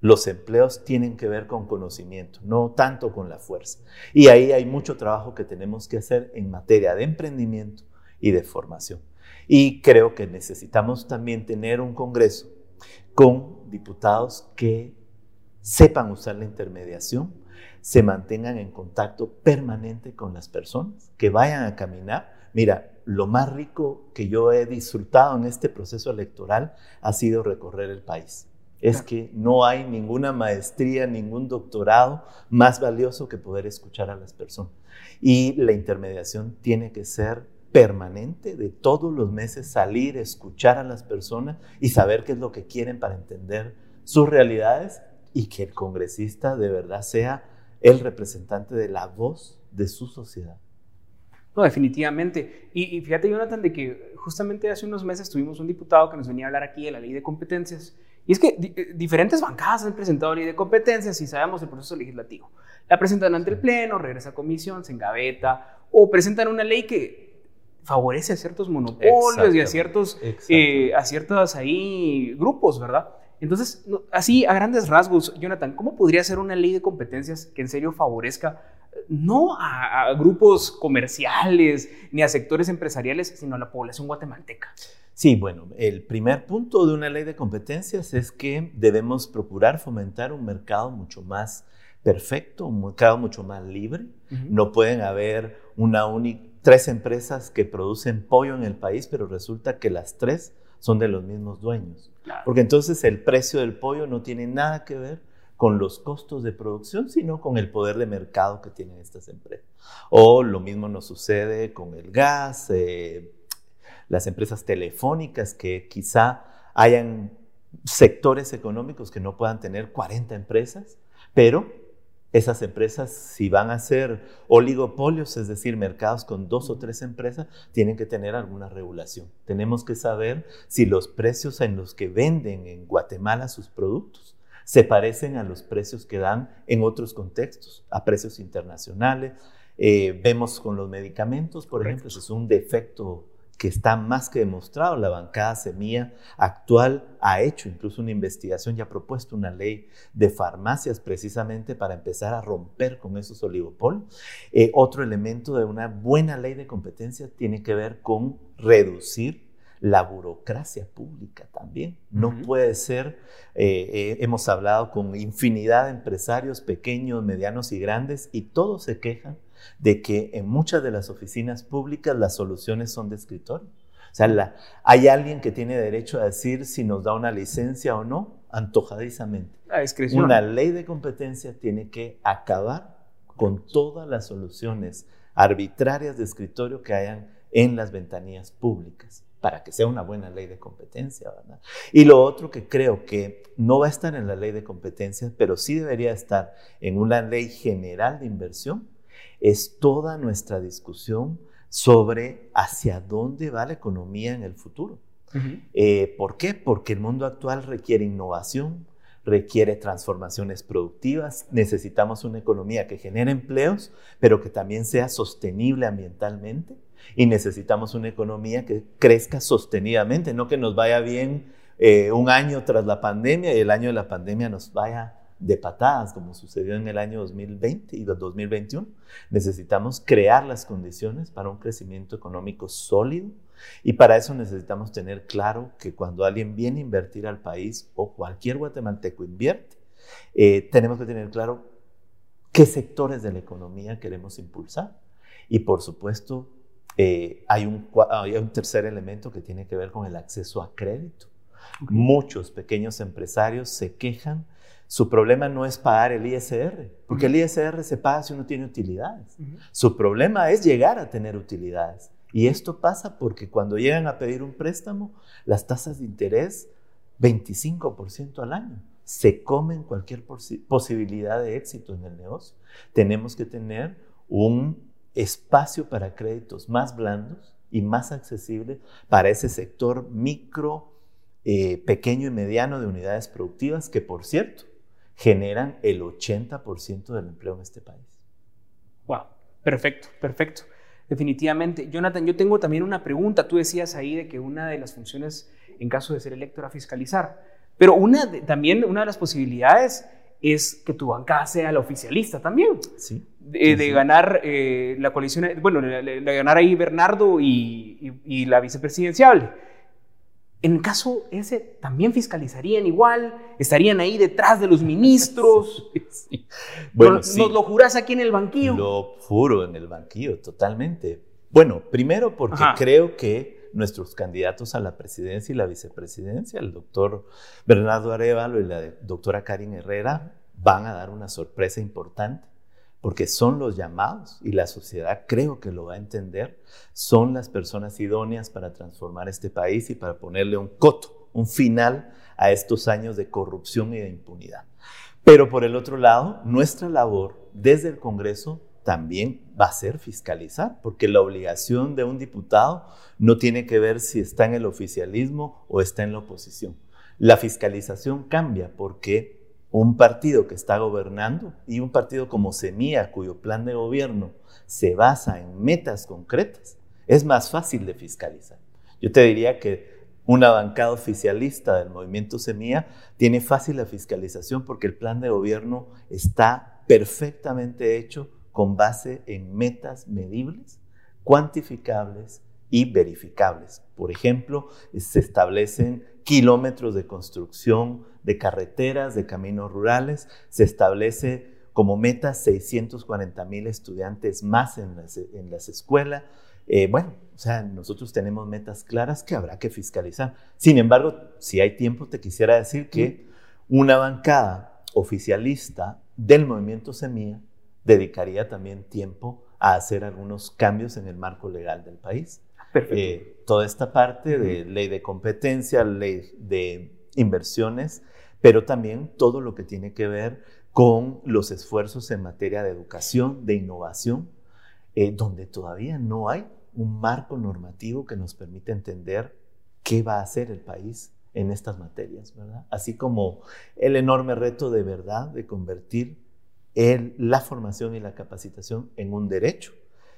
los empleos tienen que ver con conocimiento, no tanto con la fuerza. Y ahí hay mucho trabajo que tenemos que hacer en materia de emprendimiento y de formación. Y creo que necesitamos también tener un Congreso con diputados que sepan usar la intermediación, se mantengan en contacto permanente con las personas, que vayan a caminar. Mira, lo más rico que yo he disfrutado en este proceso electoral ha sido recorrer el país. es que no hay ninguna maestría, ningún doctorado más valioso que poder escuchar a las personas. Y la intermediación tiene que ser permanente, de todos los meses salir, escuchar a las personas y saber qué es lo que quieren para entender sus realidades y que el congresista de verdad sea el representante de la voz de su sociedad. No, definitivamente. Y, fíjate, Jonathan, de que justamente hace unos meses tuvimos un diputado que nos venía a hablar aquí de la ley de competencias. Y es que eh, diferentes bancadas han presentado ley de competencias y sabemos el proceso legislativo. La presentan ante el Pleno, regresa a comisión, se engaveta, o presentan una ley que favorece a ciertos monopolios y a ciertos, eh, a ciertos ahí grupos, ¿verdad? Entonces, así a grandes rasgos, Jonathan, ¿cómo podría ser una ley de competencias que en serio favorezca no a, grupos comerciales ni a sectores empresariales, sino a la población guatemalteca? Sí, bueno, el primer punto de una ley de competencias es que debemos procurar fomentar un mercado mucho más perfecto, un mercado mucho más libre. No pueden haber una única, tres empresas que producen pollo en el país, pero resulta que las tres son de los mismos dueños. Porque entonces el precio del pollo no tiene nada que ver con los costos de producción, sino con el poder de mercado que tienen estas empresas. O lo mismo nos sucede con el gas, eh, las empresas telefónicas que quizá hayan sectores económicos que no puedan tener 40 empresas, pero esas empresas, si van a ser oligopolios, es decir, mercados con dos o tres empresas, tienen que tener alguna regulación. Tenemos que saber si los precios en los que venden en Guatemala sus productos se parecen a los precios que dan en otros contextos, a precios internacionales. Eh, vemos con los medicamentos, por ejemplo, eso es un defecto que está más que demostrado. La bancada Semilla actual ha hecho incluso una investigación y ha propuesto una ley de farmacias precisamente para empezar a romper con esos oligopolios. Eh, otro elemento de una buena ley de competencia tiene que ver con reducir la burocracia pública también. No puede ser, eh, eh, hemos hablado con infinidad de empresarios pequeños, medianos y grandes y todos se quejan de que en muchas de las oficinas públicas las soluciones son de escritorio. O sea, hay alguien que tiene derecho a decir si nos da una licencia o no, antojadizamente. Una ley de competencia tiene que acabar con todas las soluciones arbitrarias de escritorio que hayan en las ventanillas públicas para que sea una buena ley de competencia. Y lo otro que creo que no va a estar en la ley de competencia, pero sí debería estar en una ley general de inversión, es toda nuestra discusión sobre hacia dónde va la economía en el futuro. Eh, ¿Por qué? Porque el mundo actual requiere innovación, requiere transformaciones productivas, necesitamos una economía que genere empleos, pero que también sea sostenible ambientalmente y necesitamos una economía que crezca sostenidamente, no que nos vaya bien eh, un año tras la pandemia y el año de la pandemia nos vaya de patadas, como sucedió en el año 2020 y 2021. Necesitamos crear las condiciones para un crecimiento económico sólido y para eso necesitamos tener claro que cuando alguien viene a invertir al país o cualquier guatemalteco invierte, eh, tenemos que tener claro qué sectores de la economía queremos impulsar. Y por supuesto, eh, hay, un, hay un tercer elemento que tiene que ver con el acceso a crédito. Muchos pequeños empresarios se quejan su problema no es pagar el ISR, porque el ISR se paga si uno tiene utilidades. Su problema es llegar a tener utilidades. Y esto pasa porque cuando llegan a pedir un préstamo, las tasas de interés, 25% al año, se comen cualquier posibilidad de éxito en el negocio. Tenemos que tener un espacio para créditos más blandos y más accesibles para ese sector micro, eh, pequeño y mediano de unidades productivas, que por cierto, generan el 80% del empleo en este país. Wow, perfecto, perfecto. Definitivamente. Jonathan, yo tengo también una pregunta. Tú decías ahí de que una de las funciones en caso de ser electo era fiscalizar, pero una también una de las posibilidades es que tu bancada sea la oficialista también. Sí. De, ganar eh, la coalición, bueno, de, ganar ahí Bernardo y, y la vicepresidenciable. En el caso ese, ¿también fiscalizarían igual? ¿Estarían ahí detrás de los ministros? Bueno, ¿Nos, lo juras aquí en el banquillo? Lo juro en el banquillo, totalmente. Bueno, primero porque creo que nuestros candidatos a la presidencia y la vicepresidencia, el doctor Bernardo Arevalo y la doctora Karin Herrera, van a dar una sorpresa importante porque son los llamados y la sociedad creo que lo va a entender, son las personas idóneas para transformar este país y para ponerle un coto, un final a estos años de corrupción y de impunidad. Pero por el otro lado, nuestra labor desde el Congreso también va a ser fiscalizar, porque la obligación de un diputado no tiene que ver si está en el oficialismo o está en la oposición. La fiscalización cambia porque un partido que está gobernando y un partido como Semilla, cuyo plan de gobierno se basa en metas concretas, es más fácil de fiscalizar. Yo te diría que una bancada oficialista del movimiento Semilla tiene fácil la fiscalización porque el plan de gobierno está perfectamente hecho con base en metas medibles, cuantificables y verificables. Por ejemplo, se establecen kilómetros de construcción de carreteras, de caminos rurales, se establece como meta 640 mil estudiantes más en las, en las escuelas. Eh, bueno, o sea, nosotros tenemos metas claras que habrá que fiscalizar. Sin embargo, si hay tiempo, te quisiera decir que una bancada oficialista del movimiento Semilla dedicaría también tiempo a hacer algunos cambios en el marco legal del país. Eh, toda esta parte de ley de competencia, ley de inversiones, pero también todo lo que tiene que ver con los esfuerzos en materia de educación, de innovación, eh, donde todavía no hay un marco normativo que nos permita entender qué va a hacer el país en estas materias, ¿verdad? Así como el enorme reto de verdad de convertir el, la formación y la capacitación en un derecho.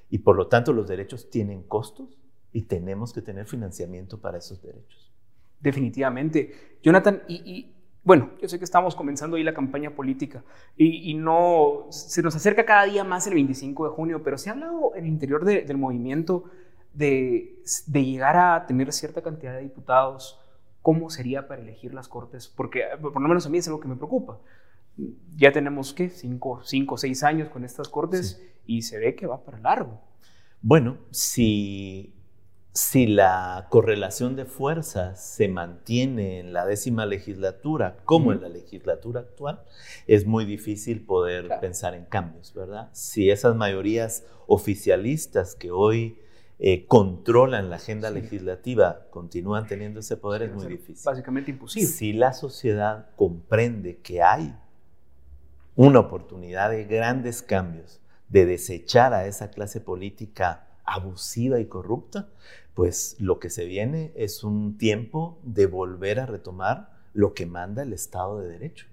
Y por lo tanto los derechos tienen costos y tenemos que tener financiamiento para esos derechos. Definitivamente. Jonathan, y, bueno, yo sé que estamos comenzando ahí la campaña política y, no se nos acerca cada día más el 25 de junio, pero se ha hablado en el interior del movimiento de, de llegar a tener cierta cantidad de diputados. ¿Cómo sería para elegir las cortes? Porque por lo menos a mí es algo que me preocupa ya tenemos, ¿qué? Cinco, cinco seis años con estas cortes y se ve que va para largo. Bueno, si, si la correlación de fuerzas se mantiene en la décima legislatura como en la legislatura actual, es muy difícil poder pensar en cambios, ¿verdad? Si esas mayorías oficialistas que hoy eh, controlan la agenda legislativa continúan teniendo ese poder, es muy difícil. Básicamente imposible. Si la sociedad comprende que hay una oportunidad de grandes cambios, de desechar a esa clase política abusiva y corrupta, pues lo que se viene es un tiempo de volver a retomar lo que manda el Estado de Derecho.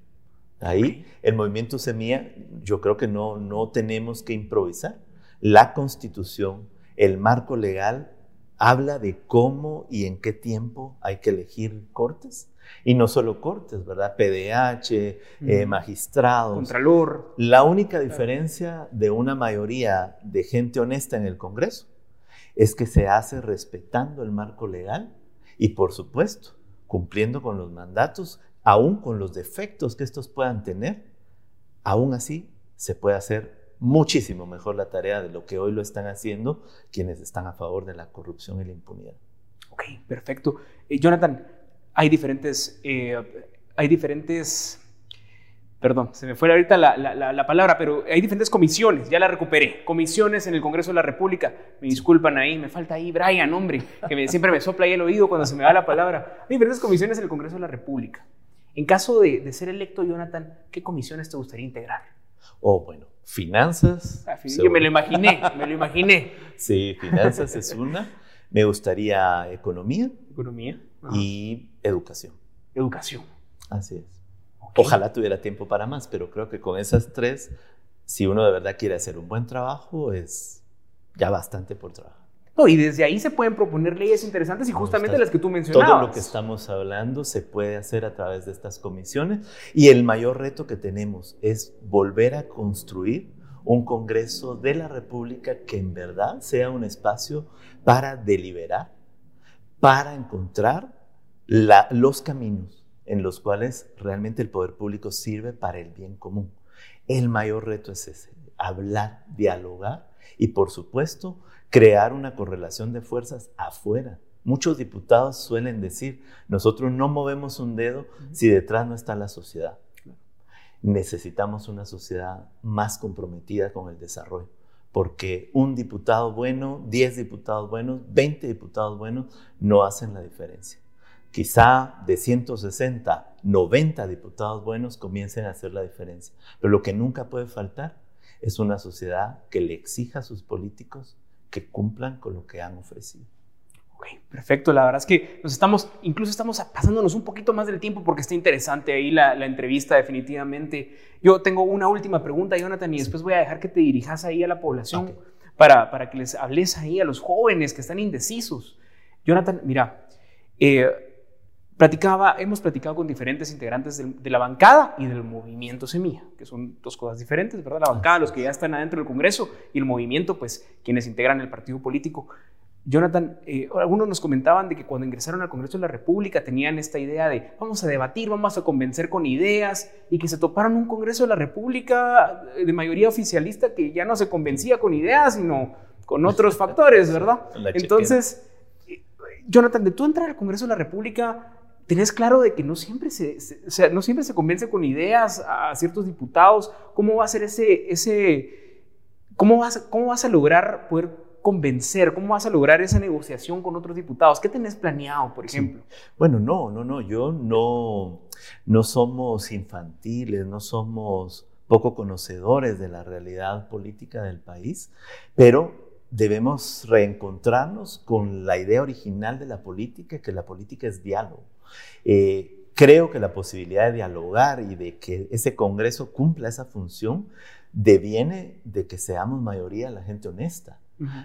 Ahí el movimiento Semilla, yo creo que no, no tenemos que improvisar. La constitución, el marco legal, habla de cómo y en qué tiempo hay que elegir cortes y no solo cortes, ¿verdad? PDH, eh, magistrados. Contralor. La única diferencia de una mayoría de gente honesta en el Congreso es que se hace respetando el marco legal y, por supuesto, cumpliendo con los mandatos, aún con los defectos que estos puedan tener. Aún así, se puede hacer muchísimo mejor la tarea de lo que hoy lo están haciendo quienes están a favor de la corrupción y la impunidad. Ok, perfecto. Eh, Jonathan, hay diferentes, eh, hay diferentes, perdón, se me fue ahorita la, la, palabra, pero hay diferentes comisiones, ya la recuperé, comisiones en el Congreso de la República, me disculpan ahí, me falta ahí Brian, hombre, que siempre me sopla ahí el oído cuando se me da la palabra. Hay diferentes comisiones en el Congreso de la República. En caso de, de ser electo, Jonathan, ¿qué comisiones te gustaría integrar? Oh, bueno, finanzas. Ah, yo me lo imaginé, me lo imaginé. Sí, finanzas es una. Me gustaría economía. Economía y educación. Educación. Así es. Ojalá tuviera tiempo para más, pero creo que con esas tres, si uno de verdad quiere hacer un buen trabajo, es ya bastante por trabajo. No, y desde ahí se pueden proponer leyes interesantes y justamente las que tú mencionabas. Todo lo que estamos hablando se puede hacer a través de estas comisiones y el mayor reto que tenemos es volver a construir un Congreso de la República que en verdad sea un espacio para deliberar, para encontrar los caminos en los cuales realmente el poder público sirve para el bien común. El mayor reto es ese, hablar, dialogar y por supuesto crear una correlación de fuerzas afuera Muchos diputados suelen decir, nosotros no movemos un dedo si detrás no está la sociedad. Necesitamos una sociedad más comprometida con el desarrollo, porque un diputado bueno, 10 diputados buenos, 20 diputados buenos no hacen la diferencia. Quizá de 160, 90 diputados buenos comiencen a hacer la diferencia, pero lo que nunca puede faltar es una sociedad que le exija a sus políticos que cumplan con lo que han ofrecido. Ok, perfecto. La verdad es que nos estamos, incluso estamos pasándonos un poquito más del tiempo porque está interesante ahí la, entrevista definitivamente. Yo tengo una última pregunta, Jonathan, y después voy a dejar que te dirijas ahí a la población para, para que les hables ahí a los jóvenes que están indecisos. Jonathan, mira, eh, platicaba, hemos platicado con diferentes integrantes de, la bancada y del movimiento Semilla, que son dos cosas diferentes, ¿verdad? La bancada, los que ya están adentro del Congreso, y el movimiento, pues quienes integran el partido político. Jonathan, eh, algunos nos comentaban de que cuando ingresaron al Congreso de la República tenían esta idea de vamos a debatir, vamos a convencer con ideas y que se toparon un Congreso de la República de mayoría oficialista que ya no se convencía con ideas, sino con otros factores, ¿verdad? Entonces, eh, Jonathan, de tú entrar al Congreso de la República, tenés claro de que no siempre se, sea, no siempre se convence con ideas a ciertos diputados. ¿Cómo va a ser ese, ese cómo vas, cómo vas a lograr poder convencer? ¿Cómo vas a lograr esa negociación con otros diputados? ¿Qué tenés planeado, por ejemplo? Bueno, no, no, no, yo no, no somos infantiles, no somos poco conocedores de la realidad política del país, pero debemos reencontrarnos con la idea original de la política, que la política es diálogo. Eh, creo que la posibilidad de dialogar y de que ese Congreso cumpla esa función deviene de que seamos mayoría la gente honesta.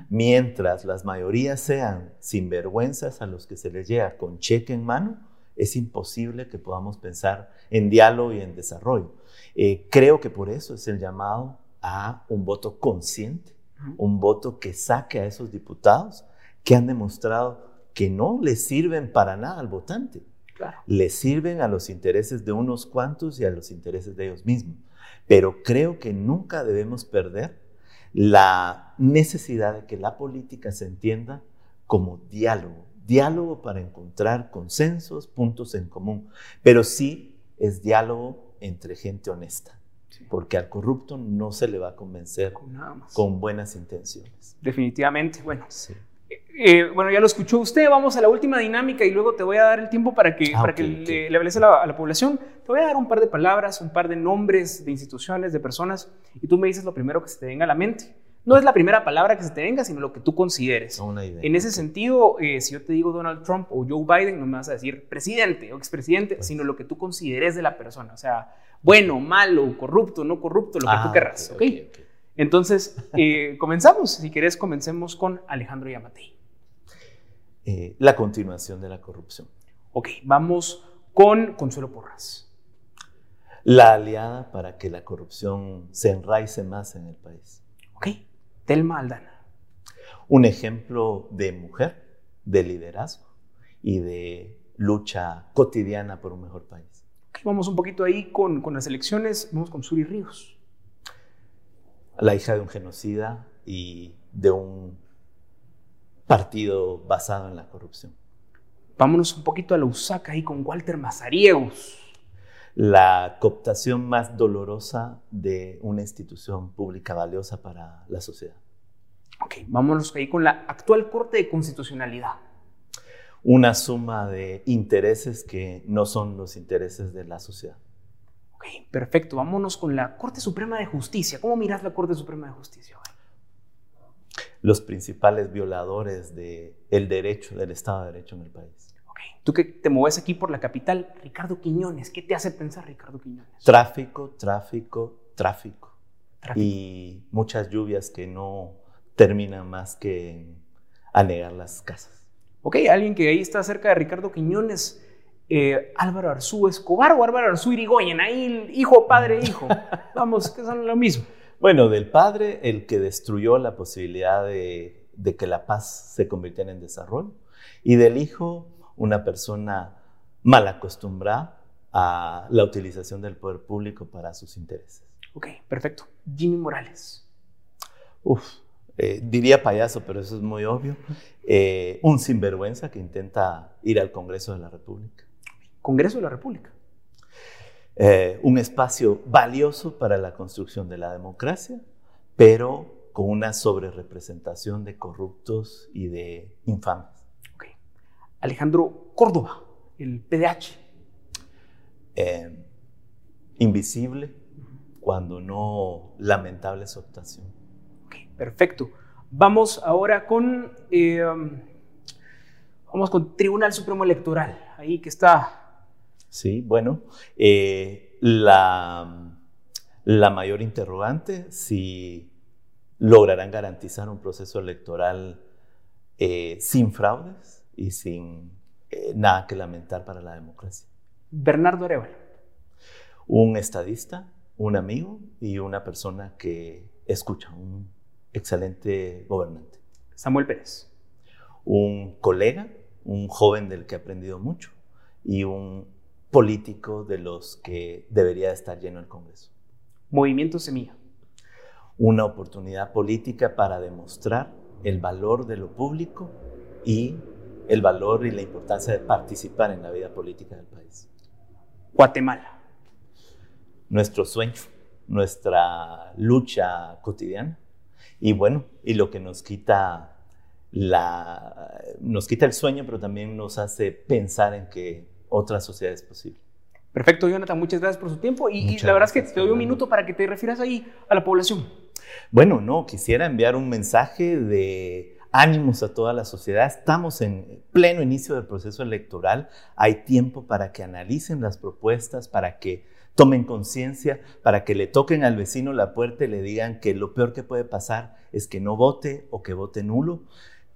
Mientras las mayorías sean sinvergüenzas a los que se les llega con cheque en mano, es imposible que podamos pensar en diálogo y en desarrollo. Eh, creo que por eso es el llamado a un voto consciente, un voto que saque a esos diputados que han demostrado que no les sirven para nada al votante. Les sirven a los intereses de unos cuantos y a los intereses de ellos mismos. Pero creo que nunca debemos perder la necesidad de que la política se entienda como diálogo, diálogo para encontrar consensos, puntos en común, pero sí es diálogo entre gente honesta, porque al corrupto no se le va a convencer con, buenas intenciones. Definitivamente, bueno. Eh, bueno, ya lo escuchó usted, vamos a la última dinámica y luego te voy a dar el tiempo para que, ah, para que le, hables a la, a la, población. Te voy a dar un par de palabras, un par de nombres de instituciones, de personas, y tú me dices lo primero que se te venga a la mente. No es la primera palabra que se te venga, sino lo que tú consideres. En ese sentido, eh, si yo te digo Donald Trump o Joe Biden, no me vas a decir presidente o expresidente, pues sino lo que tú consideres de la persona. O sea, bueno, malo, corrupto, no corrupto, lo que tú ah, querrás. Entonces, eh, comenzamos. Si querés, comencemos con Alejandro Yamatei. Eh, la continuación de la corrupción. Ok, vamos con Consuelo Porras. La aliada para que la corrupción se enraice más en el país. Ok, Telma Aldana. Un ejemplo de mujer, de liderazgo y de lucha cotidiana por un mejor país. Okay, vamos un poquito ahí con, con las elecciones, vamos con Suri Ríos. La hija de un genocida y de un partido basado en la corrupción. Vámonos un poquito a la USAC ahí con Walter Mazariegos. La cooptación más dolorosa de una institución pública valiosa para la sociedad. Ok, vámonos ahí con la actual Corte de Constitucionalidad. Una suma de intereses que no son los intereses de la sociedad. Ok, perfecto. Vámonos con la Corte Suprema de Justicia. ¿Cómo miras la Corte Suprema de Justicia? Los principales violadores del el derecho, del Estado de Derecho en el país. Okay. Tú que te mueves aquí por la capital, Ricardo Quiñones, ¿qué te hace pensar Ricardo Quiñones? Tráfico, tráfico, tráfico. Y muchas lluvias que no terminan más que anegar las casas. Ok, alguien que ahí está cerca de Ricardo Quiñones, eh, Álvaro Arzú Escobar o Álvaro Arzú Irigoyen, ahí hijo, padre, hijo. Vamos, que son lo mismo. Bueno, del padre, el que destruyó la posibilidad de, que la paz se convirtiera en desarrollo, y del hijo, una persona mal acostumbrada a la utilización del poder público para sus intereses. Ok, perfecto. Jimmy Morales. Uf, eh, diría payaso, pero eso es muy obvio, eh, un sinvergüenza que intenta ir al Congreso de la República. Congreso de la República. Eh, un espacio valioso para la construcción de la democracia, pero con una sobrerepresentación de corruptos y de infames. Alejandro Córdoba, el PDH. Eh, invisible, cuando no lamentable su actuación. perfecto. Vamos ahora con, eh, vamos con Tribunal Supremo Electoral, ahí que está Sí, bueno, eh, la, la mayor interrogante, si lograrán garantizar un proceso electoral eh, sin fraudes y sin eh, nada que lamentar para la democracia. Bernardo Arevalo. Un estadista, un amigo y una persona que escucha, un excelente gobernante. Samuel Pérez. Un colega, un joven del que he aprendido mucho y un político de los que debería estar lleno el Congreso. Movimiento Semilla. Una oportunidad política para demostrar el valor de lo público y el valor y la importancia de participar en la vida política del país. Guatemala. Nuestro sueño, nuestra lucha cotidiana y bueno, y lo que nos quita la nos quita el sueño, pero también nos hace pensar en que otra sociedad es posible. Perfecto, Jonathan, muchas gracias por su tiempo y, la verdad es que te doy un minuto para que te refieras ahí a la población. Bueno, no, quisiera enviar un mensaje de ánimos a toda la sociedad. Estamos en pleno inicio del proceso electoral. Hay tiempo para que analicen las propuestas, para que tomen conciencia, para que le toquen al vecino la puerta y le digan que lo peor que puede pasar es que no vote o que vote nulo.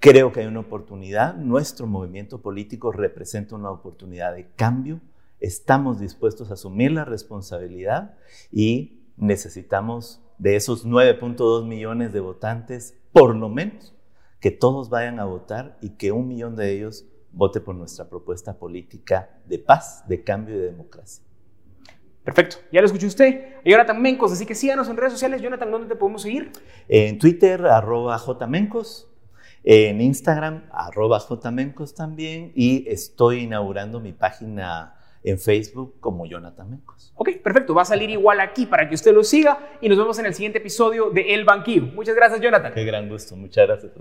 Creo que hay una oportunidad, nuestro movimiento político representa una oportunidad de cambio, estamos dispuestos a asumir la responsabilidad y necesitamos de esos 9.2 millones de votantes, por lo menos, que todos vayan a votar y que un millón de ellos vote por nuestra propuesta política de paz, de cambio y de democracia. Perfecto, ya lo escuchó usted, Jonathan Mencos, así que síganos en redes sociales. Jonathan, ¿dónde te podemos seguir? En Twitter, arroba jmencos, en Instagram, arroba jmencos también, y estoy inaugurando mi página en Facebook como Jonathan Mencos. Ok, perfecto. Va a salir igual aquí para que usted lo siga y nos vemos en el siguiente episodio de El Banquillo. Muchas gracias, Jonathan. Qué gran gusto. Muchas gracias,